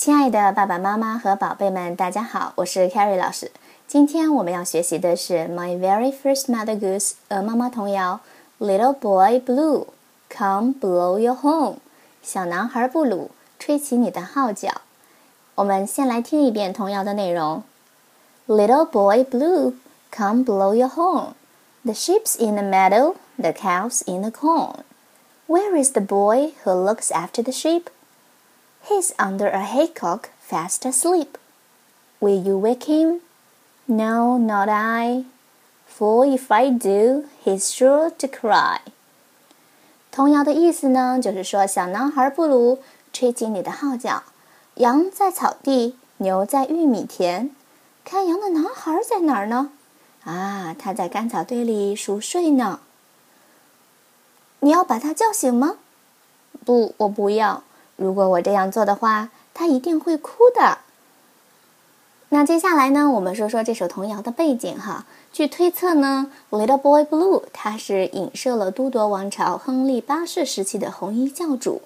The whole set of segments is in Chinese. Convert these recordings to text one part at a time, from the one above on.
亲爱的爸爸妈妈和宝贝们，大家好，我是 Carrie 老师。今天我们要学习的是《My Very First Mother Goose》鹅妈妈童谣《Little Boy Blue》，Come blow your horn，小男孩布鲁，吹起你的号角。我们先来听一遍童谣的内容：Little Boy Blue, come blow your horn. The sheep's in the meadow, the cow's in the corn. Where is the boy who looks after the sheep? He's under a haycock, fast asleep. Will you wake him? No, not I. For if I do, he's sure to cry. 童谣的意思呢，就是说小男孩布鲁吹起你的号角，羊在草地，牛在玉米田。看羊的男孩在哪儿呢？啊，他在干草堆里熟睡呢。你要把他叫醒吗？不，我不要。 如果我这样做的话，他一定会哭的。那接下来呢，我们说说这首童谣的背景哈。据推测呢，《Little Boy Blue》它是影射了都铎王朝亨利八世时期的红衣教主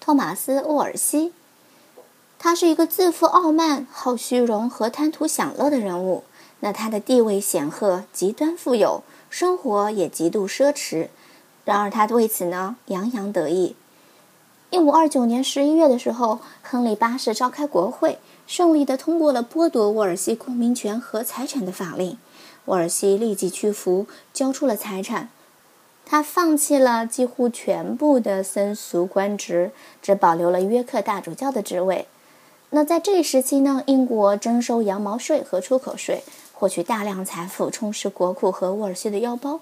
托马斯·沃尔西。他是一个自负傲慢、好虚荣和贪图享乐的人物。那他的地位显赫，极端富有，生活也极度奢侈。然而他为此呢，洋洋得意。一五二九年十一月的时候，亨利八世召开国会，顺利地通过了剥夺沃尔西公民权和财产的法令。沃尔西立即屈服，交出了财产。他放弃了几乎全部的僧俗官职，只保留了约克大主教的职位。那在这一时期呢，英国征收羊毛税和出口税，获取大量财富，充实国库和沃尔西的腰包。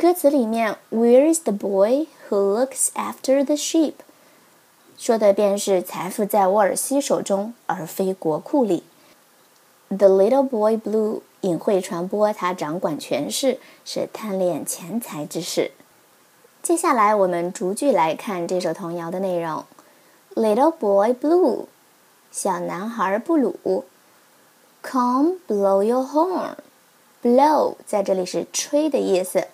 歌词里面，Where is the boy who looks after the sheep？说的便是财富在沃尔西手中，而非国库里。The little boy blue 隐晦传播，他掌管权势，是贪恋钱财之事。接下来我们逐句来看这首童谣的内容：Little boy blue，小男孩布鲁，Come blow your horn，blow 在这里是吹的意思。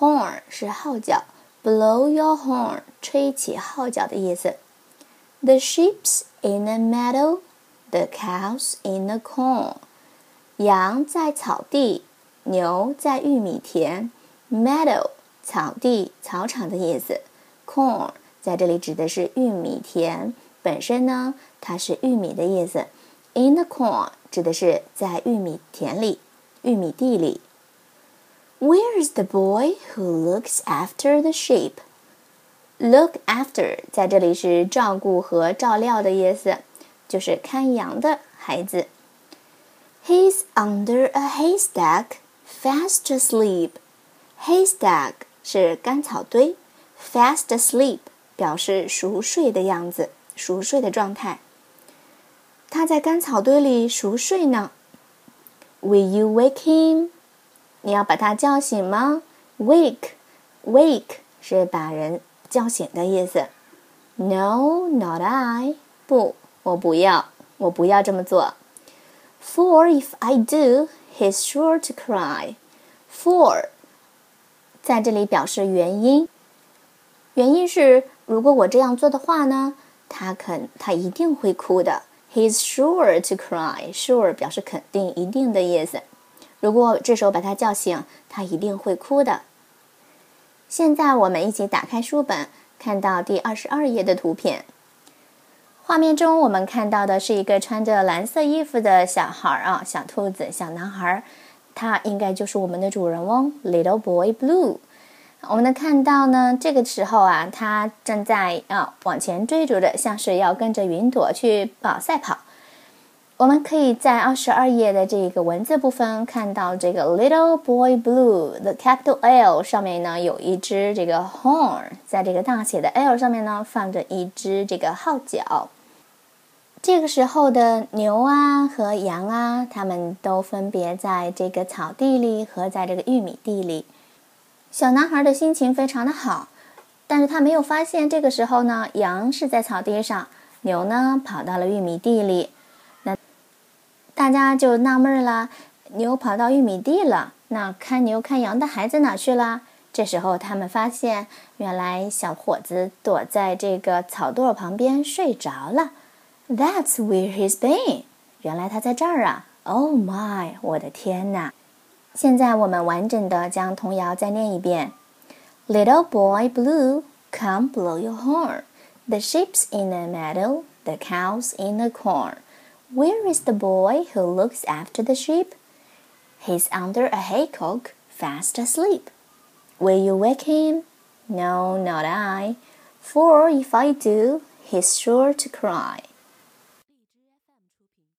Horn 是号角，blow your horn 吹起号角的意思。The sheep's in the meadow, the cow's in the corn。羊在草地，牛在玉米田。Meadow 草地、草场的意思。Corn 在这里指的是玉米田本身呢，它是玉米的意思。In the corn 指的是在玉米田里、玉米地里。Where is the boy who looks after the sheep? Look after 在这里是照顾和照料的意思，就是看羊的孩子。He's under a haystack, fast asleep. Haystack 是干草堆，fast asleep 表示熟睡的样子，熟睡的状态。他在干草堆里熟睡呢。Will you wake him? 你要把他叫醒吗？Wake，wake 是把人叫醒的意思。No，not I。不，我不要，我不要这么做。For if I do，he's sure to cry。For 在这里表示原因，原因是如果我这样做的话呢，他肯，他一定会哭的。He's sure to cry。Sure 表示肯定、一定的意思。如果这时候把他叫醒，他一定会哭的。现在我们一起打开书本，看到第二十二页的图片。画面中我们看到的是一个穿着蓝色衣服的小孩啊，小兔子，小男孩，他应该就是我们的主人翁，Little Boy Blue。我们能看到呢，这个时候啊，他正在啊往前追逐着，像是要跟着云朵去跑赛跑。我们可以在二十二页的这个文字部分看到，这个 Little Boy Blue，the capital L 上面呢有一只这个 horn，在这个大写的 L 上面呢放着一只这个号角。这个时候的牛啊和羊啊，它们都分别在这个草地里和在这个玉米地里。小男孩的心情非常的好，但是他没有发现这个时候呢，羊是在草地上，牛呢跑到了玉米地里。大家就纳闷了，牛跑到玉米地了，那看牛看羊的孩子哪去了？这时候他们发现，原来小伙子躲在这个草垛旁边睡着了。That's where he's been. 原来他在这儿啊！Oh my，我的天哪！现在我们完整的将童谣再念一遍。Little boy blue, come blow your horn. The sheep's in the meadow, the cow's in the corn. Where is the boy who looks after the sheep? He's under a haycock, fast asleep. Will you wake him? No, not I. For if I do, he's sure to cry.